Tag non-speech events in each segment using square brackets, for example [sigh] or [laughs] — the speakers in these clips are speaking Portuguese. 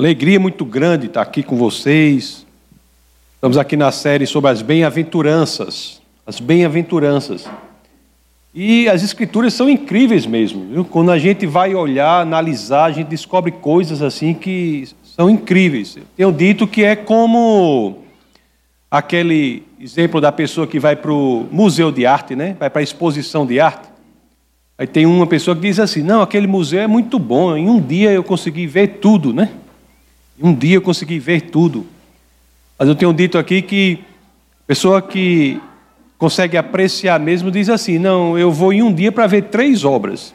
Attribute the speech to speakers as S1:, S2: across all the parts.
S1: Alegria muito grande estar aqui com vocês. Estamos aqui na série sobre as bem-aventuranças. As bem-aventuranças. E as escrituras são incríveis mesmo. Viu? Quando a gente vai olhar, analisar, a gente descobre coisas assim que são incríveis. Eu tenho dito que é como aquele exemplo da pessoa que vai para o museu de arte, né? vai para a exposição de arte. Aí tem uma pessoa que diz assim: não, aquele museu é muito bom, em um dia eu consegui ver tudo, né? Um dia eu consegui ver tudo. Mas eu tenho dito aqui que pessoa que consegue apreciar mesmo diz assim: não, eu vou em um dia para ver três obras.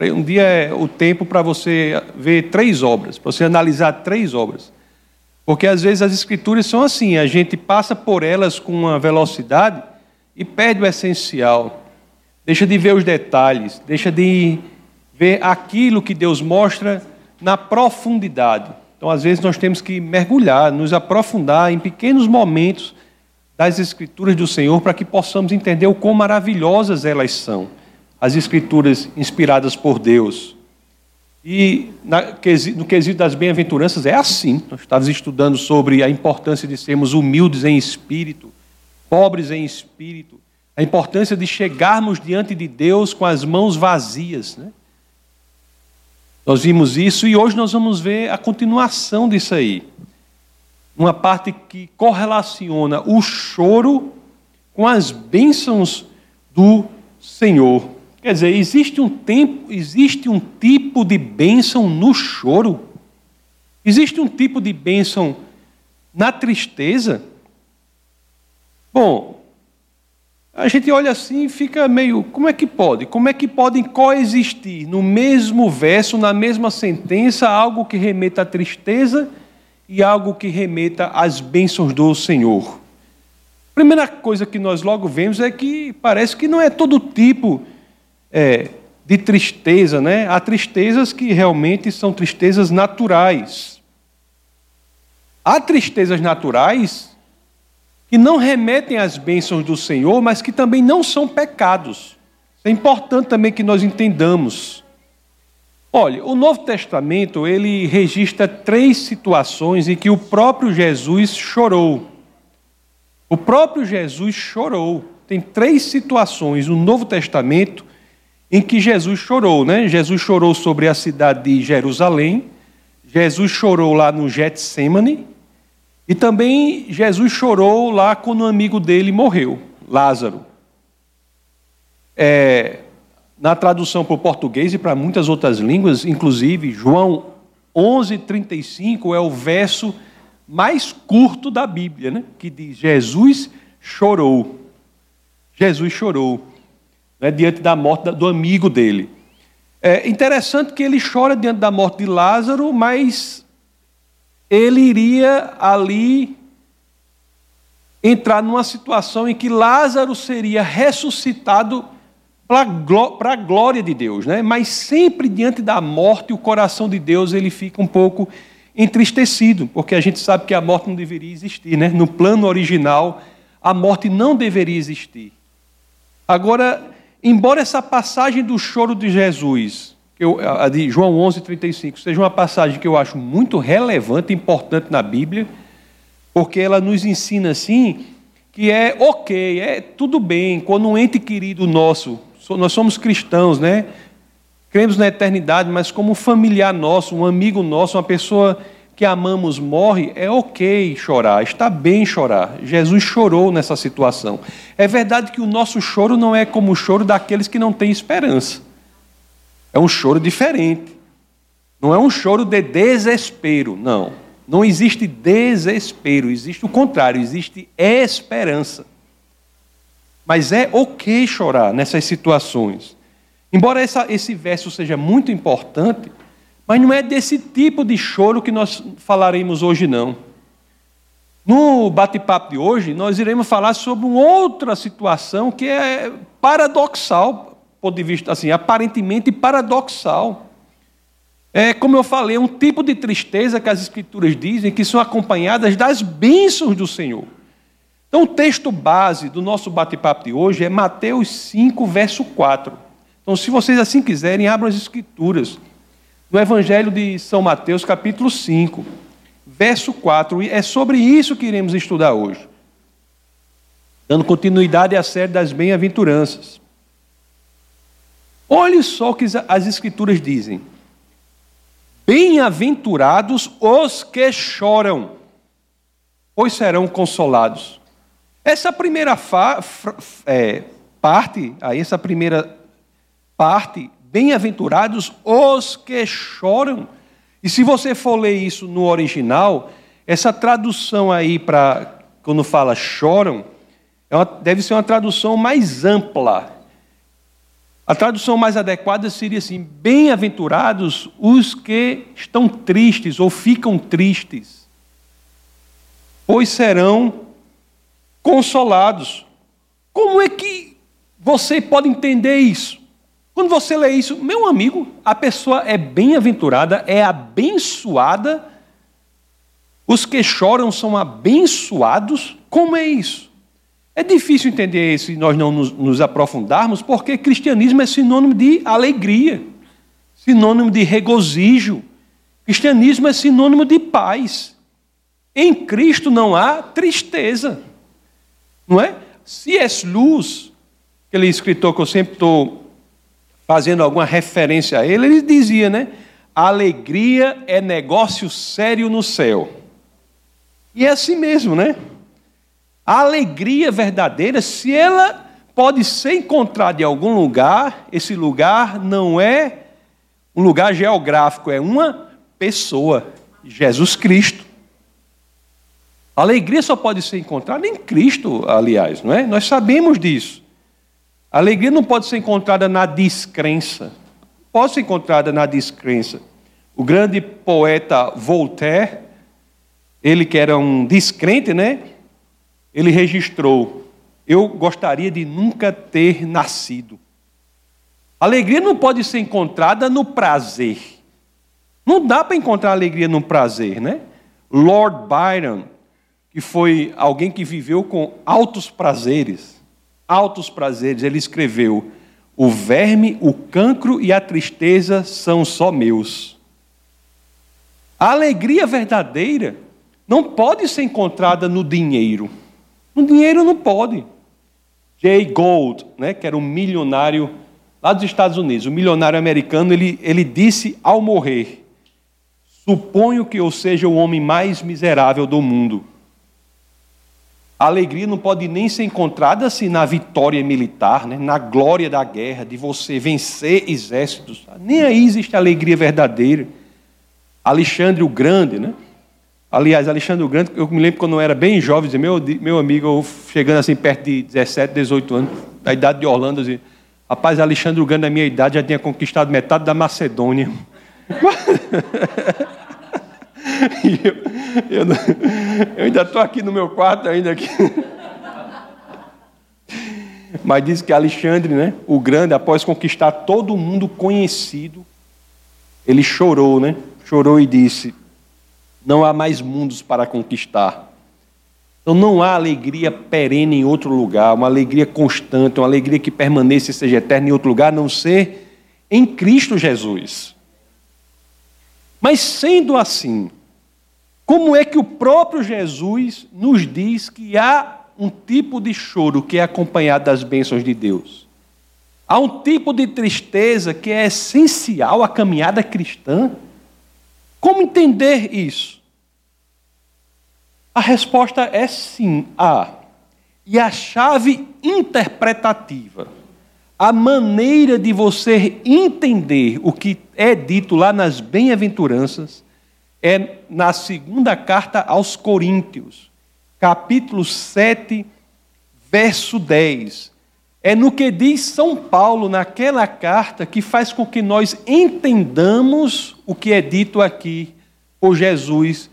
S1: Um dia é o tempo para você ver três obras, para você analisar três obras. Porque às vezes as escrituras são assim, a gente passa por elas com uma velocidade e perde o essencial. Deixa de ver os detalhes, deixa de ver aquilo que Deus mostra na profundidade. Então, às vezes, nós temos que mergulhar, nos aprofundar em pequenos momentos das Escrituras do Senhor para que possamos entender o quão maravilhosas elas são, as Escrituras inspiradas por Deus. E no quesito das bem-aventuranças é assim. Nós estávamos estudando sobre a importância de sermos humildes em espírito, pobres em espírito, a importância de chegarmos diante de Deus com as mãos vazias. Né? Nós vimos isso e hoje nós vamos ver a continuação disso aí. Uma parte que correlaciona o choro com as bênçãos do Senhor. Quer dizer, existe um tempo, existe um tipo de bênção no choro. Existe um tipo de bênção na tristeza. Bom, a gente olha assim e fica meio, como é que pode? Como é que podem coexistir no mesmo verso, na mesma sentença, algo que remeta à tristeza e algo que remeta às bênçãos do Senhor? Primeira coisa que nós logo vemos é que parece que não é todo tipo é, de tristeza, né? Há tristezas que realmente são tristezas naturais. Há tristezas naturais que não remetem às bênçãos do Senhor, mas que também não são pecados. É importante também que nós entendamos. Olha, o Novo Testamento, ele registra três situações em que o próprio Jesus chorou. O próprio Jesus chorou. Tem três situações no Novo Testamento em que Jesus chorou, né? Jesus chorou sobre a cidade de Jerusalém, Jesus chorou lá no Getsemane, e também Jesus chorou lá quando um amigo dele morreu, Lázaro. É, na tradução para o português e para muitas outras línguas, inclusive João 11:35 é o verso mais curto da Bíblia, né? que diz: Jesus chorou. Jesus chorou né? diante da morte do amigo dele. É interessante que ele chora diante da morte de Lázaro, mas ele iria ali entrar numa situação em que Lázaro seria ressuscitado para a glória de Deus, né? Mas sempre diante da morte, o coração de Deus ele fica um pouco entristecido, porque a gente sabe que a morte não deveria existir, né? No plano original, a morte não deveria existir. Agora, embora essa passagem do choro de Jesus eu, a de João 11, 35, seja uma passagem que eu acho muito relevante, importante na Bíblia, porque ela nos ensina assim que é ok, é tudo bem, quando um ente querido nosso, nós somos cristãos, né? Cremos na eternidade, mas como um familiar nosso, um amigo nosso, uma pessoa que amamos morre, é ok chorar, está bem chorar. Jesus chorou nessa situação. É verdade que o nosso choro não é como o choro daqueles que não têm esperança. É um choro diferente. Não é um choro de desespero, não. Não existe desespero, existe o contrário, existe esperança. Mas é ok chorar nessas situações. Embora essa, esse verso seja muito importante, mas não é desse tipo de choro que nós falaremos hoje, não. No bate-papo de hoje, nós iremos falar sobre uma outra situação que é paradoxal ponto de vista assim, aparentemente paradoxal. É, como eu falei, um tipo de tristeza que as Escrituras dizem que são acompanhadas das bênçãos do Senhor. Então, o texto base do nosso bate-papo de hoje é Mateus 5, verso 4. Então, se vocês assim quiserem, abram as Escrituras. no Evangelho de São Mateus, capítulo 5, verso 4. E é sobre isso que iremos estudar hoje. Dando continuidade à série das bem-aventuranças. Olhe só o que as Escrituras dizem. Bem-aventurados os que choram, pois serão consolados. Essa primeira é, parte, aí essa primeira parte, bem-aventurados os que choram. E se você for ler isso no original, essa tradução aí para quando fala choram, é deve ser uma tradução mais ampla. A tradução mais adequada seria assim: bem-aventurados os que estão tristes ou ficam tristes, pois serão consolados. Como é que você pode entender isso? Quando você lê isso, meu amigo, a pessoa é bem-aventurada, é abençoada. Os que choram são abençoados. Como é isso? É difícil entender isso se nós não nos, nos, aprofundarmos, porque cristianismo é sinônimo de alegria, sinônimo de regozijo. Cristianismo é sinônimo de paz. Em Cristo não há tristeza. Não é? C.S. Lewis, aquele escritor que eu sempre estou fazendo alguma referência a ele, ele dizia, né? Alegria é negócio sério no céu. E é assim mesmo, né? A alegria verdadeira, se ela pode ser encontrada em algum lugar, esse lugar não é um lugar geográfico, é uma pessoa, Jesus Cristo. A alegria só pode ser encontrada em Cristo, aliás, não é? Nós sabemos disso. A alegria não pode ser encontrada na descrença. Pode ser encontrada na descrença. O grande poeta Voltaire, ele que era um descrente, né? Ele registrou: Eu gostaria de nunca ter nascido. Alegria não pode ser encontrada no prazer. Não dá para encontrar alegria no prazer, né? Lord Byron, que foi alguém que viveu com altos prazeres, altos prazeres, ele escreveu: O verme, o cancro e a tristeza são só meus. A alegria verdadeira não pode ser encontrada no dinheiro. No dinheiro não pode. Jay Gold, né, que era um milionário lá dos Estados Unidos, um milionário americano, ele, ele disse ao morrer: Suponho que eu seja o homem mais miserável do mundo. A alegria não pode nem ser encontrada assim na vitória militar, né? na glória da guerra, de você vencer exércitos. Nem aí existe alegria verdadeira. Alexandre o Grande, né? Aliás, Alexandre o Grande, eu me lembro quando eu era bem jovem, dizia, meu, meu amigo, eu chegando assim perto de 17, 18 anos, da idade de Orlando, dizia, rapaz, Alexandre o Grande, na minha idade, já tinha conquistado metade da Macedônia. [laughs] eu, eu, eu ainda estou aqui no meu quarto, ainda aqui. [laughs] Mas diz que Alexandre, né, o grande, após conquistar todo mundo conhecido, ele chorou, né? Chorou e disse: Não há mais mundos para conquistar. Então não há alegria perene em outro lugar, uma alegria constante, uma alegria que permaneça e seja eterna em outro lugar, a não ser em Cristo Jesus. Mas sendo assim, como é que o próprio Jesus nos diz que há um tipo de choro que é acompanhado das bênçãos de Deus? Há um tipo de tristeza que é essencial à caminhada cristã? Como entender isso? A resposta é sim, há. E a chave interpretativa, a maneira de você entender o que é dito lá nas bem-aventuranças, é na segunda carta aos Coríntios, capítulo 7, verso 10. É no que diz São Paulo naquela carta que faz com que nós entendamos o que é dito aqui por Jesus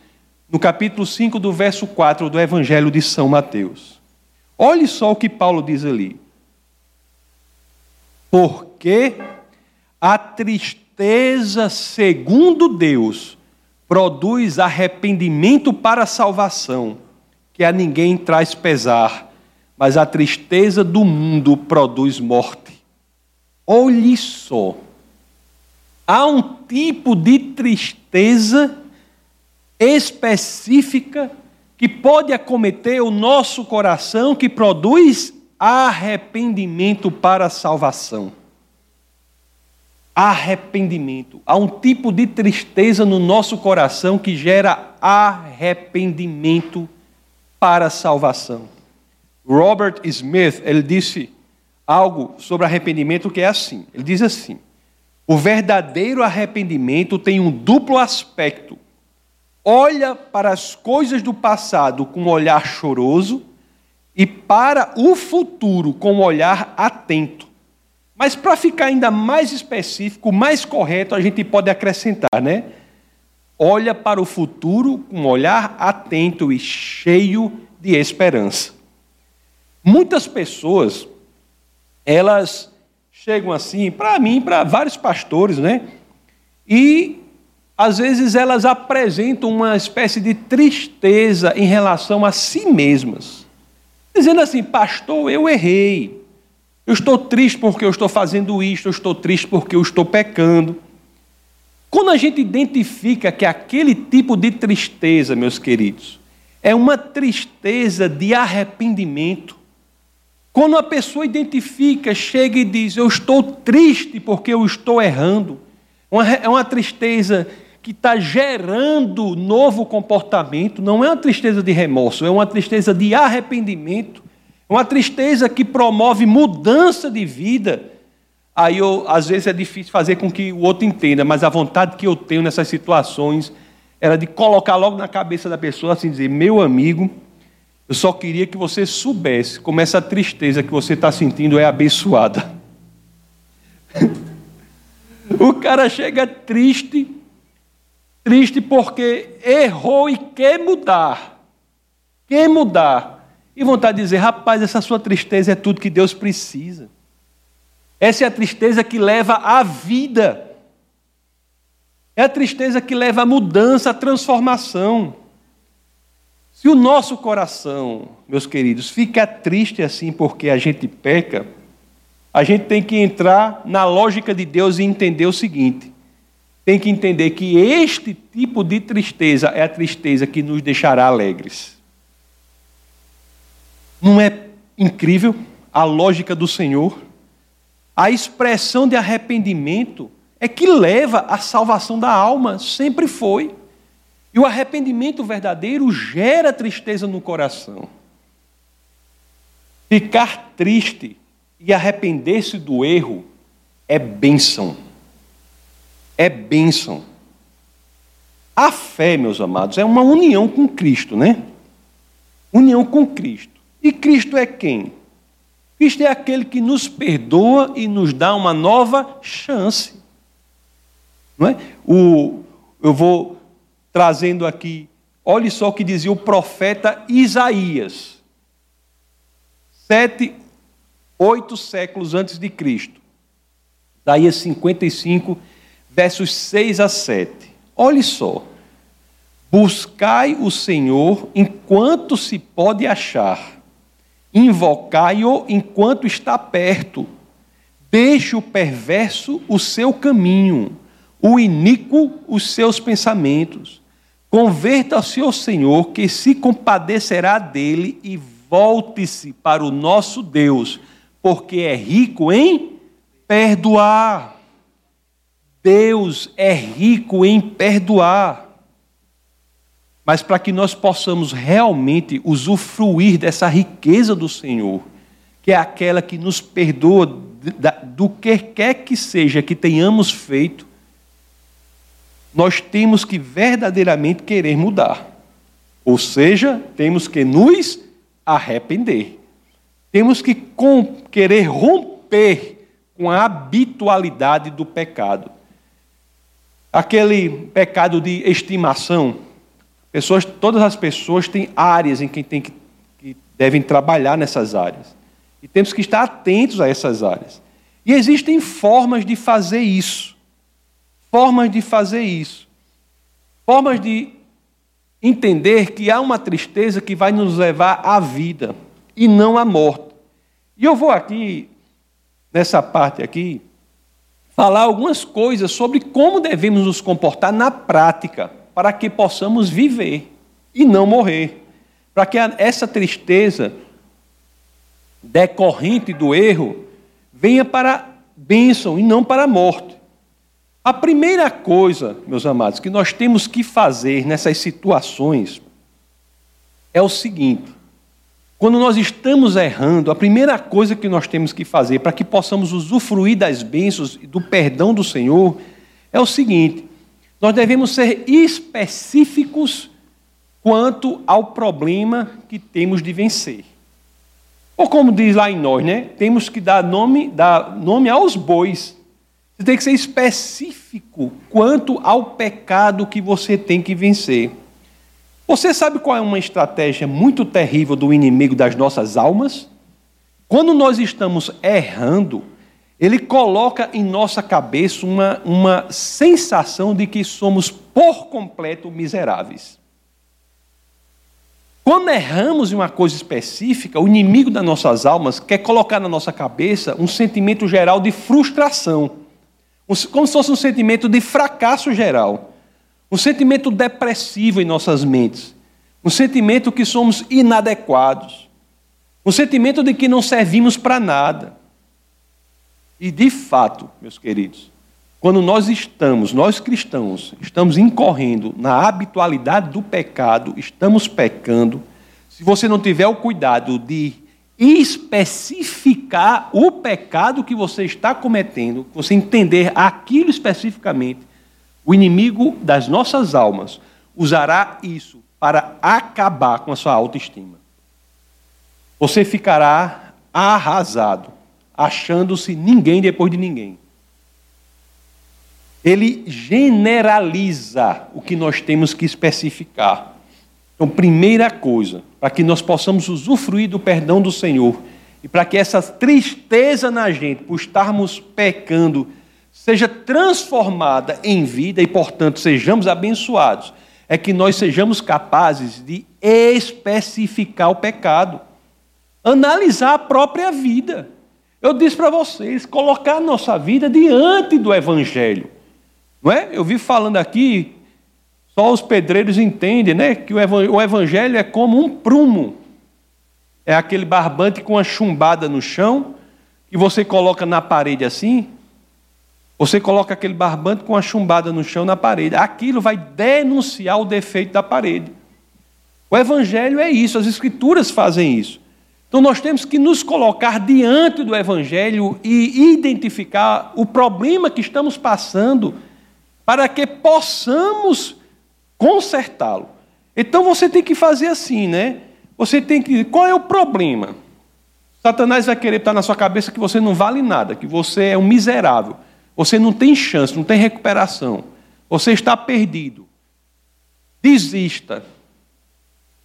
S1: no capítulo 5 do verso 4 do Evangelho de São Mateus. Olhe só o que Paulo diz ali. Porque a tristeza segundo Deus produz arrependimento para a salvação, que a ninguém traz pesar, mas a tristeza do mundo produz morte. Olhe só. há um tipo de tristeza específica que pode acometer o nosso coração que produz arrependimento para a salvação. Arrependimento. Há um tipo de tristeza no nosso coração que gera arrependimento para a salvação. Robert Smith, ele disse algo sobre arrependimento que é assim. Ele diz assim: o verdadeiro arrependimento tem um duplo aspecto olha para as coisas do passado com um olhar choroso e para o futuro com um olhar atento. Mas para ficar ainda mais específico, mais correto, a gente pode acrescentar, né? Olha para o futuro com um olhar atento e cheio de esperança. Muitas pessoas, elas chegam assim, para mim, para vários pastores, né? E às vezes elas apresentam uma espécie de tristeza em relação a si mesmas, dizendo assim: Pastor, eu errei. Eu estou triste porque eu estou fazendo isto, eu estou triste porque eu estou pecando. Quando a gente identifica que aquele tipo de tristeza, meus queridos, é uma tristeza de arrependimento, quando a pessoa identifica, chega e diz: Eu estou triste porque eu estou errando, é uma tristeza que está gerando novo comportamento, não é uma tristeza de remorso, é uma tristeza de arrependimento, é uma tristeza que promove mudança de vida. Aí, eu, às vezes, é difícil fazer com que o outro entenda, mas a vontade que eu tenho nessas situações era de colocar logo na cabeça da pessoa assim, dizer: meu amigo, eu só queria que você soubesse como essa tristeza que você está sentindo é abençoada. [laughs] o cara chega triste Triste porque errou e quer mudar. Quer mudar. E vontade de dizer, rapaz, essa sua tristeza é tudo que Deus precisa. Essa é a tristeza que leva à vida. É a tristeza que leva à mudança, à transformação. Se o nosso coração, meus queridos, fica triste assim porque a gente peca, a gente tem que entrar na lógica de Deus e entender o seguinte: tem que entender que este tipo de tristeza é a tristeza que nos deixará alegres. Não é incrível a lógica do Senhor? A expressão de arrependimento é que leva à salvação da alma, sempre foi. E o arrependimento verdadeiro gera tristeza no coração. Ficar triste e arrepender-se do erro é bênção é bênção. A fé, meus amados, é uma união com Cristo, né? União com Cristo. E Cristo é quem? Cristo é aquele que nos perdoa e nos dá uma nova chance. Não é? O, eu vou trazendo aqui, olhe só o que dizia o profeta Isaías, sete, oito séculos antes de Cristo. Isaías 55, versos 6 a 7. Olhe só. Buscai o Senhor enquanto se pode achar, invocai-o enquanto está perto. Deixe o perverso o seu caminho, o iníquo os seus pensamentos. Converta-se ao Senhor, que se compadecerá dele, e volte-se para o nosso Deus, porque é rico em perdoar. Deus é rico em perdoar. Mas para que nós possamos realmente usufruir dessa riqueza do Senhor, que é aquela que nos perdoa do que quer que seja que tenhamos feito, nós temos que verdadeiramente querer mudar. Ou seja, temos que nos arrepender. Temos que querer romper com a habitualidade do pecado aquele pecado de estimação. Pessoas, todas as pessoas têm áreas em que, tem que, que devem trabalhar nessas áreas. E temos que estar atentos a essas áreas. E existem formas de fazer isso. Formas de fazer isso. Formas de entender que há uma tristeza que vai nos levar à vida e não à morte. E eu vou aqui, nessa parte aqui, falar algumas coisas sobre como devemos nos comportar na prática, para que possamos viver e não morrer. Para que essa tristeza decorrente do erro venha para bênção e não para a morte. A primeira coisa, meus amados, que nós temos que fazer nessas situações é o seguinte: quando nós estamos errando, a primeira coisa que nós temos que fazer para que possamos usufruir das bênçãos e do perdão do Senhor é o seguinte: nós devemos ser específicos quanto ao problema que temos de vencer. Ou como diz lá em nós, né? Temos que dar nome, dar nome aos bois. Você tem que ser específico quanto ao pecado que você tem que vencer. Você sabe qual é uma estratégia muito terrível do inimigo das nossas almas? Quando nós estamos errando, ele coloca em nossa cabeça uma, uma sensação de que somos por completo miseráveis. Quando erramos em uma coisa específica, o inimigo das nossas almas quer colocar na nossa cabeça um sentimento geral de frustração, como se fosse um sentimento de fracasso geral. Um sentimento depressivo em nossas mentes, um sentimento que somos inadequados, um sentimento de que não servimos para nada. E de fato, meus queridos, quando nós estamos, nós cristãos, estamos incorrendo na habitualidade do pecado, estamos pecando, se você não tiver o cuidado de especificar o pecado que você está cometendo, você entender aquilo especificamente, o inimigo das nossas almas usará isso para acabar com a sua autoestima. Você ficará arrasado, achando-se ninguém depois de ninguém. Ele generaliza o que nós temos que especificar. Então, primeira coisa, para que nós possamos usufruir do perdão do Senhor e para que essa tristeza na gente, por estarmos pecando, seja transformada em vida e, portanto, sejamos abençoados, é que nós sejamos capazes de especificar o pecado, analisar a própria vida. Eu disse para vocês, colocar a nossa vida diante do Evangelho. Não é? Eu vi falando aqui, só os pedreiros entendem, né? Que o Evangelho é como um prumo. É aquele barbante com a chumbada no chão, que você coloca na parede assim, você coloca aquele barbante com a chumbada no chão na parede. Aquilo vai denunciar o defeito da parede. O Evangelho é isso, as Escrituras fazem isso. Então nós temos que nos colocar diante do Evangelho e identificar o problema que estamos passando para que possamos consertá-lo. Então você tem que fazer assim, né? Você tem que. Qual é o problema? Satanás vai querer estar na sua cabeça que você não vale nada, que você é um miserável. Você não tem chance, não tem recuperação. Você está perdido. Desista.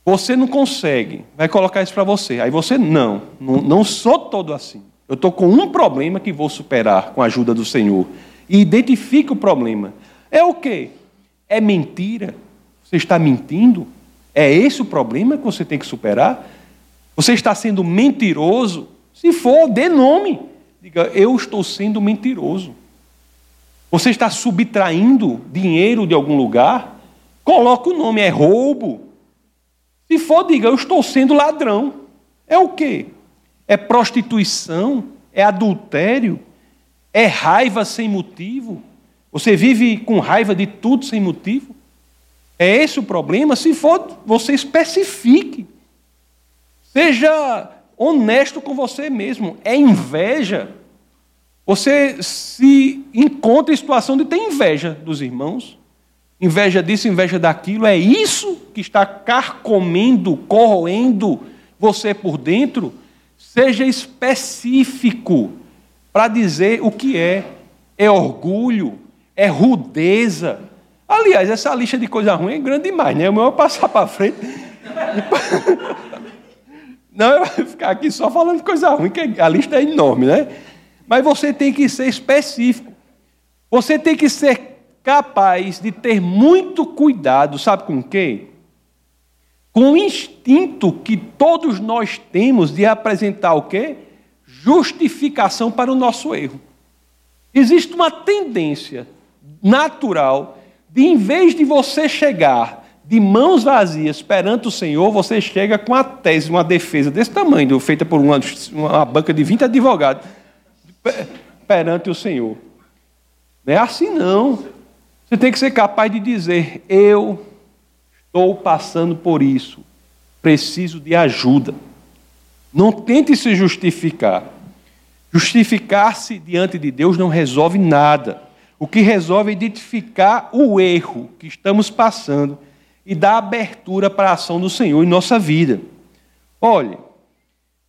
S1: Você não consegue. Vai colocar isso para você. Aí você, não, não, não sou todo assim. Eu estou com um problema que vou superar com a ajuda do Senhor. E identifique o problema. É o quê? É mentira? Você está mentindo? É esse o problema que você tem que superar? Você está sendo mentiroso? Se for, dê nome. Diga, eu estou sendo mentiroso. Você está subtraindo dinheiro de algum lugar? Coloque o nome, é roubo. Se for, diga, eu estou sendo ladrão. É o quê? É prostituição? É adultério? É raiva sem motivo? Você vive com raiva de tudo sem motivo? É esse o problema? Se for, você especifique. Seja honesto com você mesmo. É inveja? Você se encontra em situação de ter inveja dos irmãos, inveja disso, inveja daquilo, é isso que está carcomendo, corroendo você por dentro. Seja específico para dizer o que é. É orgulho, é rudeza. Aliás, essa lista de coisa ruim é grande demais, né? O meu é passar para frente. [laughs] Não, eu vou ficar aqui só falando coisa ruim, que a lista é enorme, né? Mas você tem que ser específico. Você tem que ser capaz de ter muito cuidado, sabe com quem? Com o instinto que todos nós temos de apresentar o quê? Justificação para o nosso erro. Existe uma tendência natural de, em vez de você chegar de mãos vazias perante o Senhor, você chega com a tese, uma defesa desse tamanho, feita por uma, uma banca de 20 advogados, perante o Senhor. Não é assim, não. Você tem que ser capaz de dizer: Eu estou passando por isso, preciso de ajuda. Não tente se justificar. Justificar-se diante de Deus não resolve nada. O que resolve identificar o erro que estamos passando e dar abertura para a ação do Senhor em nossa vida. Olhe,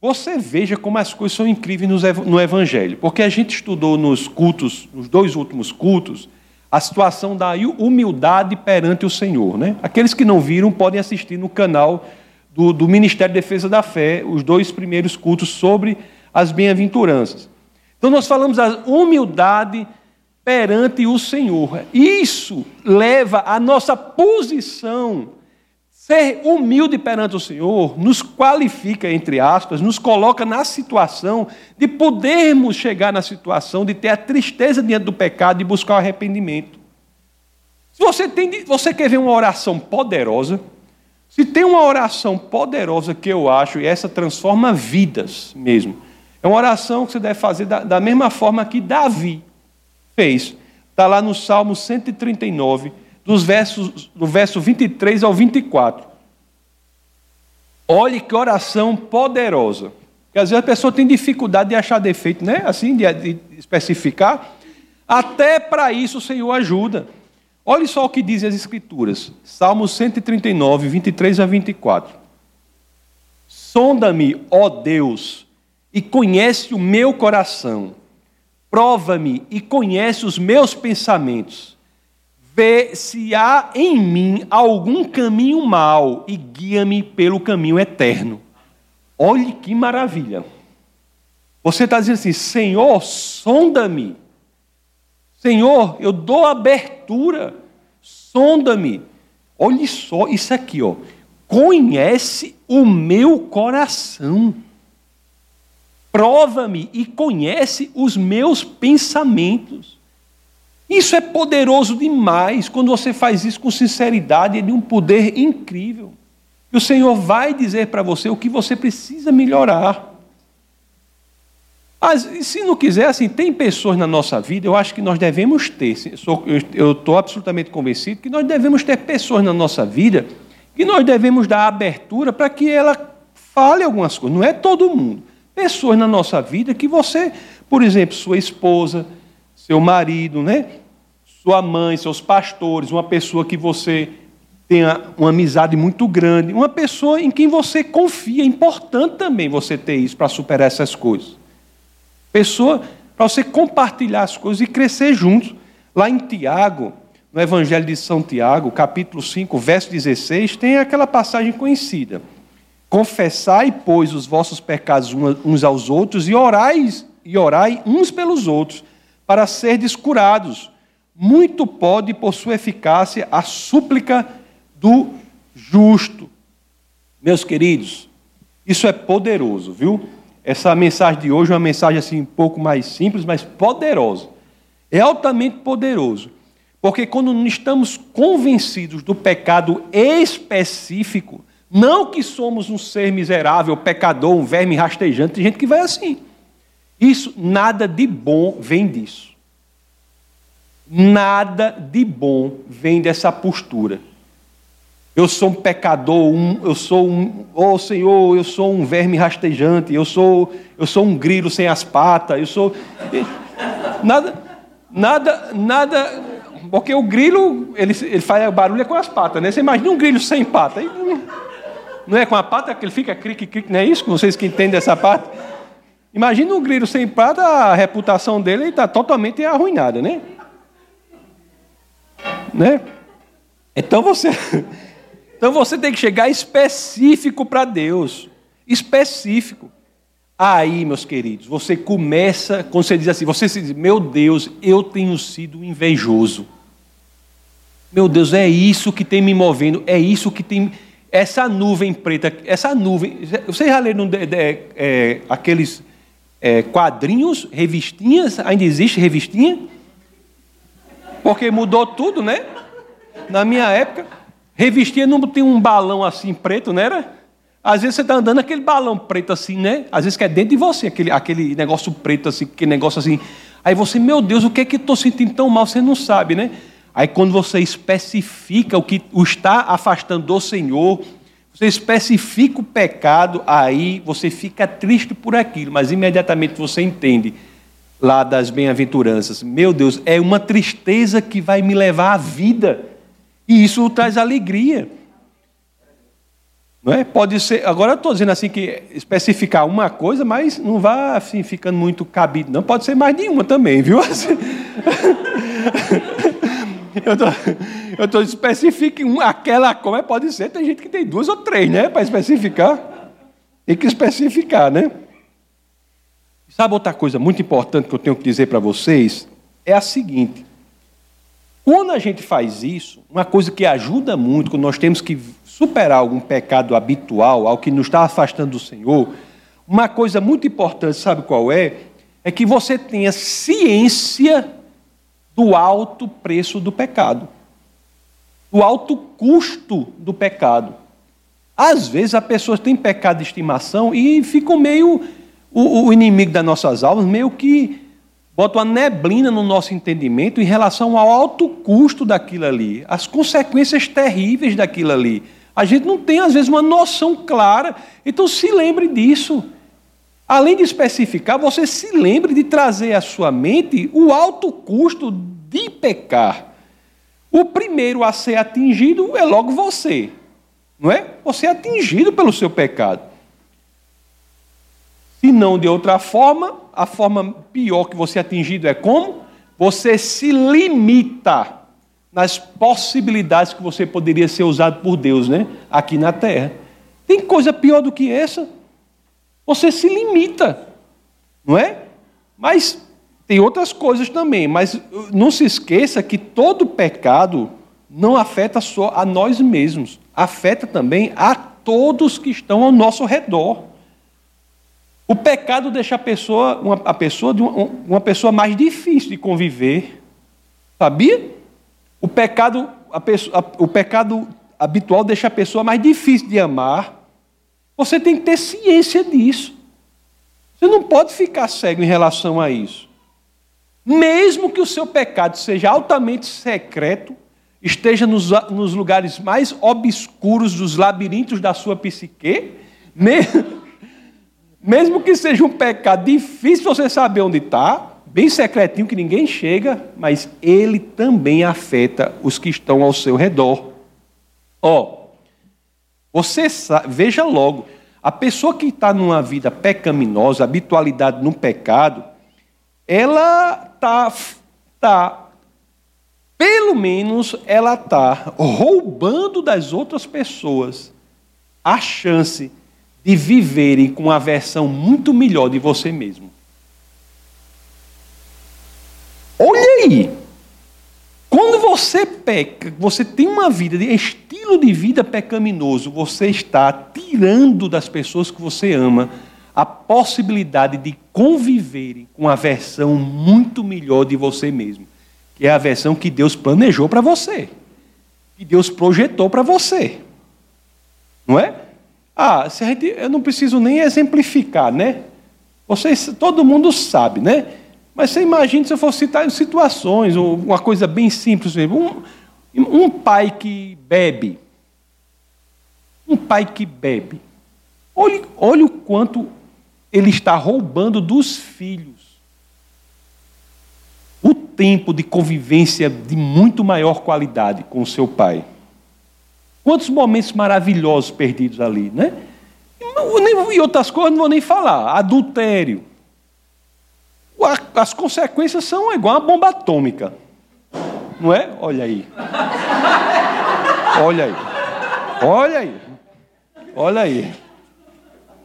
S1: você veja como as coisas são incríveis no Evangelho, porque a gente estudou nos cultos, nos dois últimos cultos, a situação da humildade perante o Senhor. Né? Aqueles que não viram podem assistir no canal do, do Ministério de Defesa da Fé, os dois primeiros cultos sobre as bem-aventuranças. Então, nós falamos da humildade perante o Senhor. Isso leva a nossa posição. Ser humilde perante o Senhor nos qualifica, entre aspas, nos coloca na situação de podermos chegar na situação de ter a tristeza diante do pecado e buscar o arrependimento. Se você, tem, você quer ver uma oração poderosa, se tem uma oração poderosa que eu acho, e essa transforma vidas mesmo, é uma oração que você deve fazer da, da mesma forma que Davi fez. Está lá no Salmo 139, dos versos, do verso 23 ao 24. Olhe que oração poderosa. Porque às vezes a pessoa tem dificuldade de achar defeito, né? Assim, de, de especificar. Até para isso o Senhor ajuda. Olhe só o que dizem as Escrituras. Salmo 139, 23 a 24. Sonda-me, ó Deus, e conhece o meu coração Prova-me e conhece os meus pensamentos. Vê se há em mim algum caminho mau e guia-me pelo caminho eterno. Olhe que maravilha. Você está dizendo assim: Senhor, sonda-me. Senhor, eu dou abertura. Sonda-me. Olhe só isso aqui, ó. Conhece o meu coração prova-me e conhece os meus pensamentos. Isso é poderoso demais. Quando você faz isso com sinceridade, é de um poder incrível. E o Senhor vai dizer para você o que você precisa melhorar. Mas, se não quiser, assim, tem pessoas na nossa vida, eu acho que nós devemos ter, eu estou absolutamente convencido que nós devemos ter pessoas na nossa vida que nós devemos dar abertura para que ela fale algumas coisas. Não é todo mundo pessoas na nossa vida que você, por exemplo, sua esposa, seu marido, né? sua mãe, seus pastores, uma pessoa que você tenha uma amizade muito grande, uma pessoa em quem você confia. É importante também você ter isso para superar essas coisas. Pessoa para você compartilhar as coisas e crescer juntos. Lá em Tiago, no Evangelho de São Tiago, capítulo 5, verso 16, tem aquela passagem conhecida. Confessai, pois, os vossos pecados uns aos outros e orai, e orai uns pelos outros, para serdes curados. Muito pode, por sua eficácia, a súplica do justo. Meus queridos, isso é poderoso, viu? Essa mensagem de hoje é uma mensagem assim um pouco mais simples, mas poderosa. É altamente poderoso. Porque quando estamos convencidos do pecado específico, não que somos um ser miserável, pecador, um verme rastejante, tem gente que vai assim. Isso, nada de bom vem disso. Nada de bom vem dessa postura. Eu sou um pecador, um, eu sou um, oh Senhor, eu sou um verme rastejante, eu sou, eu sou um grilo sem as patas, eu sou nada, nada, nada, porque o grilo ele, ele faz barulho com as patas, né? Você imagina um grilo sem pata? Não é com a pata que ele fica crique, não é isso? Vocês que entendem essa parte. Imagina um grilo sem pata, a reputação dele está totalmente arruinada, né? Né? Então você, [laughs] então você tem que chegar específico para Deus, específico. Aí, meus queridos, você começa, quando você diz assim, você se diz, meu Deus, eu tenho sido invejoso. Meu Deus, é isso que tem me movendo, é isso que tem essa nuvem preta, essa nuvem. Vocês já leram é, aqueles é, quadrinhos, revistinhas. Ainda existe revistinha? Porque mudou tudo, né? Na minha época, revistinha não tem um balão assim preto, não era? Às vezes você está andando aquele balão preto assim, né? Às vezes que é dentro de você, aquele, aquele negócio preto assim, aquele negócio assim. Aí você, meu Deus, o que é que estou sentindo tão mal? Você não sabe, né? Aí quando você especifica o que o está afastando do Senhor, você especifica o pecado, aí você fica triste por aquilo, mas imediatamente você entende lá das bem-aventuranças. Meu Deus, é uma tristeza que vai me levar à vida. E isso traz alegria. Não é? Pode ser. Agora eu estou dizendo assim que especificar uma coisa, mas não vá assim ficando muito cabido. Não pode ser mais de uma também, viu? Assim... [laughs] [laughs] [laughs] eu estou especificando aquela como é, pode ser. Tem gente que tem duas ou três, né? Para especificar. Tem que especificar, né? Sabe outra coisa muito importante que eu tenho que dizer para vocês? É a seguinte. Quando a gente faz isso, uma coisa que ajuda muito, quando nós temos que superar algum pecado habitual, algo que nos está afastando do Senhor, uma coisa muito importante, sabe qual é? É que você tenha ciência do alto preço do pecado, do alto custo do pecado. Às vezes a pessoa tem pecado de estimação e ficam meio. O, o inimigo das nossas almas meio que bota uma neblina no nosso entendimento em relação ao alto custo daquilo ali, as consequências terríveis daquilo ali. A gente não tem, às vezes, uma noção clara. Então, se lembre disso. Além de especificar, você se lembre de trazer à sua mente o alto custo de pecar. O primeiro a ser atingido é logo você, não é? Você é atingido pelo seu pecado. Se não de outra forma, a forma pior que você é atingido é como? Você se limita nas possibilidades que você poderia ser usado por Deus, né? Aqui na terra. Tem coisa pior do que essa? Você se limita, não é? Mas tem outras coisas também, mas não se esqueça que todo pecado não afeta só a nós mesmos, afeta também a todos que estão ao nosso redor. O pecado deixa a pessoa, uma, a pessoa de uma, uma pessoa mais difícil de conviver. Sabia? O pecado, pessoa, o pecado habitual deixa a pessoa mais difícil de amar. Você tem que ter ciência disso. Você não pode ficar cego em relação a isso. Mesmo que o seu pecado seja altamente secreto, esteja nos, nos lugares mais obscuros dos labirintos da sua psique, mesmo, mesmo que seja um pecado difícil você saber onde está, bem secretinho que ninguém chega, mas ele também afeta os que estão ao seu redor. Ó, oh, você sabe, veja logo, a pessoa que está numa vida pecaminosa, habitualidade no pecado, ela está, tá, pelo menos ela está roubando das outras pessoas a chance de viverem com uma versão muito melhor de você mesmo. Olha aí! Você peca, você tem uma vida de estilo de vida pecaminoso, você está tirando das pessoas que você ama a possibilidade de conviverem com a versão muito melhor de você mesmo, que é a versão que Deus planejou para você, que Deus projetou para você. Não é? Ah, se gente, eu não preciso nem exemplificar, né? Vocês, todo mundo sabe, né? Mas você imagina se eu fosse citar situações, uma coisa bem simples. Um, um pai que bebe. Um pai que bebe. Olhe, olhe o quanto ele está roubando dos filhos o tempo de convivência de muito maior qualidade com o seu pai. Quantos momentos maravilhosos perdidos ali, né? E outras coisas não vou nem falar. Adultério as consequências são igual uma bomba atômica. Não é? Olha aí. Olha aí. Olha aí. Olha aí.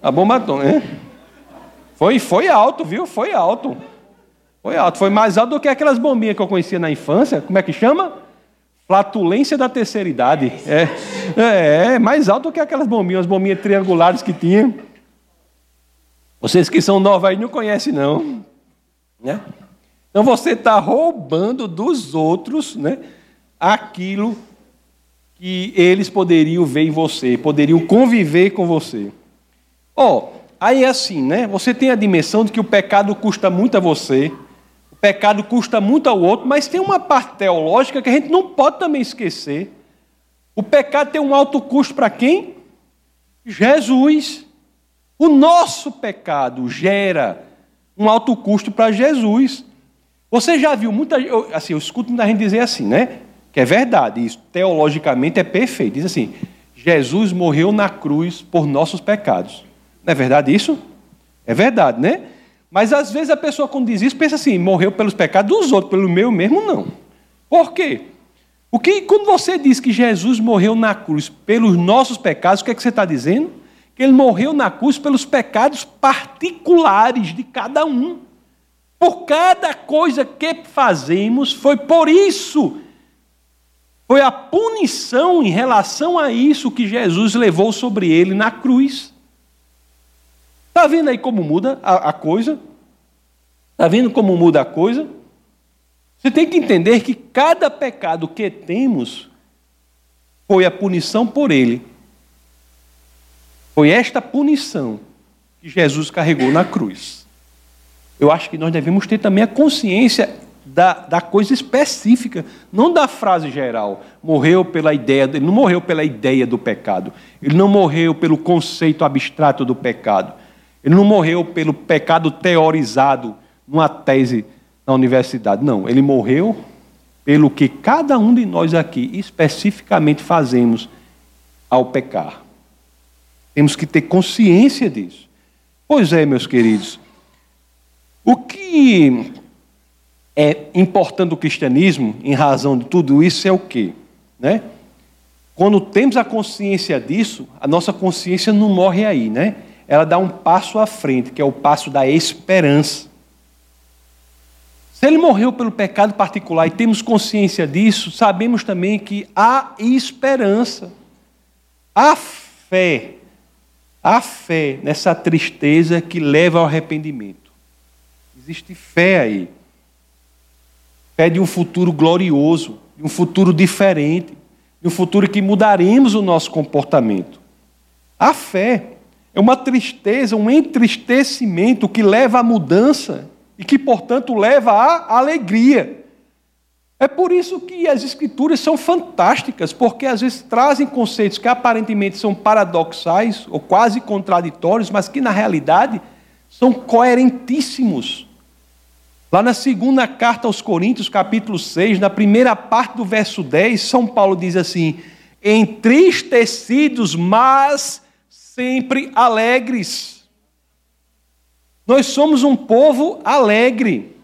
S1: A bomba atômica. Foi, foi alto, viu? Foi alto. Foi alto. Foi mais alto do que aquelas bombinhas que eu conhecia na infância. Como é que chama? Flatulência da terceira idade. É, é, é mais alto do que aquelas bombinhas, as bombinhas triangulares que tinha. Vocês que são novos aí não conhecem, não. Né? Então você está roubando dos outros né, aquilo que eles poderiam ver em você, poderiam conviver com você. Ó, oh, aí é assim, né? Você tem a dimensão de que o pecado custa muito a você, o pecado custa muito ao outro, mas tem uma parte teológica que a gente não pode também esquecer. O pecado tem um alto custo para quem? Jesus. O nosso pecado gera um alto custo para Jesus. Você já viu muita assim, eu escuto muita gente dizer assim, né? Que é verdade, isso teologicamente é perfeito. Diz assim: Jesus morreu na cruz por nossos pecados. Não é verdade isso? É verdade, né? Mas às vezes a pessoa, quando diz isso, pensa assim: morreu pelos pecados dos outros, pelo meu mesmo, não. Por quê? O que, quando você diz que Jesus morreu na cruz pelos nossos pecados, o que, é que você está dizendo? Ele morreu na cruz pelos pecados particulares de cada um. Por cada coisa que fazemos, foi por isso. Foi a punição em relação a isso que Jesus levou sobre ele na cruz. Está vendo aí como muda a, a coisa? Está vendo como muda a coisa? Você tem que entender que cada pecado que temos foi a punição por ele foi esta punição que Jesus carregou na cruz. Eu acho que nós devemos ter também a consciência da, da coisa específica, não da frase geral. Morreu pela ideia, ele não morreu pela ideia do pecado, ele não morreu pelo conceito abstrato do pecado, ele não morreu pelo pecado teorizado numa tese na universidade. Não, ele morreu pelo que cada um de nós aqui especificamente fazemos ao pecar. Temos que ter consciência disso. Pois é, meus queridos. O que é importante do cristianismo, em razão de tudo isso, é o quê? Né? Quando temos a consciência disso, a nossa consciência não morre aí, né? Ela dá um passo à frente, que é o passo da esperança. Se ele morreu pelo pecado particular e temos consciência disso, sabemos também que há esperança. A fé Há fé nessa tristeza que leva ao arrependimento. Existe fé aí. Fé de um futuro glorioso, de um futuro diferente, de um futuro que mudaremos o nosso comportamento. A fé é uma tristeza, um entristecimento que leva à mudança e que, portanto, leva à alegria. É por isso que as escrituras são fantásticas, porque às vezes trazem conceitos que aparentemente são paradoxais ou quase contraditórios, mas que na realidade são coerentíssimos. Lá na segunda carta aos Coríntios, capítulo 6, na primeira parte do verso 10, São Paulo diz assim: entristecidos, mas sempre alegres. Nós somos um povo alegre.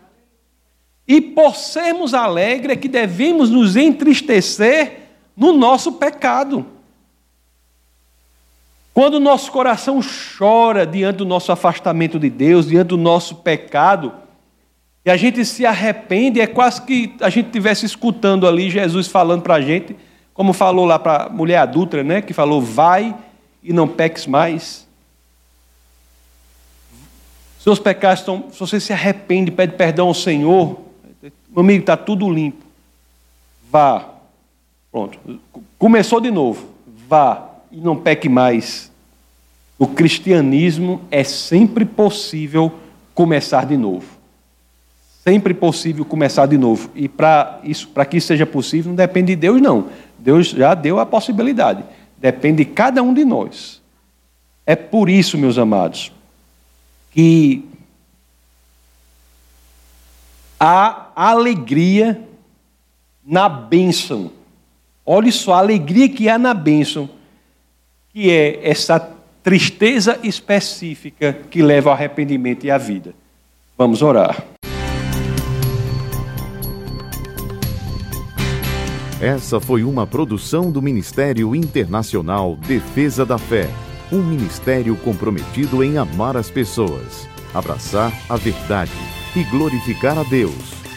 S1: E por sermos alegres é que devemos nos entristecer no nosso pecado. Quando o nosso coração chora diante do nosso afastamento de Deus, diante do nosso pecado, e a gente se arrepende, é quase que a gente estivesse escutando ali Jesus falando para a gente, como falou lá para a mulher adulta, né, que falou: vai e não peques mais. Seus pecados estão. Se você se arrepende, pede perdão ao Senhor, meu amigo, está tudo limpo. Vá. Pronto. Começou de novo. Vá e não peque mais. O cristianismo é sempre possível começar de novo. Sempre possível começar de novo. E para isso, para que isso seja possível, não depende de Deus, não. Deus já deu a possibilidade. Depende de cada um de nós. É por isso, meus amados, que a alegria na bênção. Olhe só a alegria que há na bênção, que é essa tristeza específica que leva ao arrependimento e à vida. Vamos orar.
S2: Essa foi uma produção do Ministério Internacional Defesa da Fé, um ministério comprometido em amar as pessoas, abraçar a verdade e glorificar a Deus.